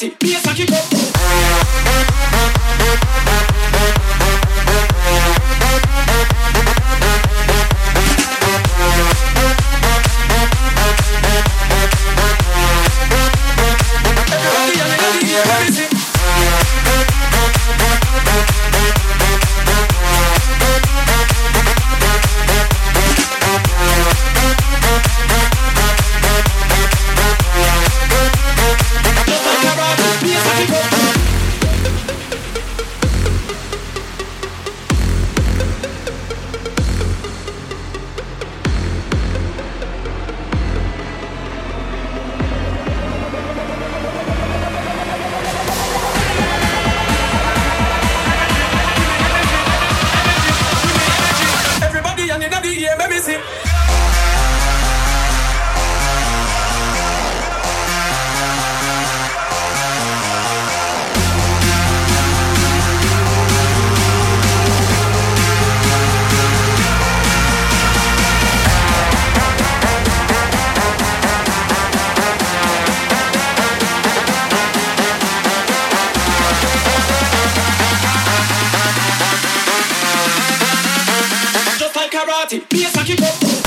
bass a up. Let me sing. Bass a up.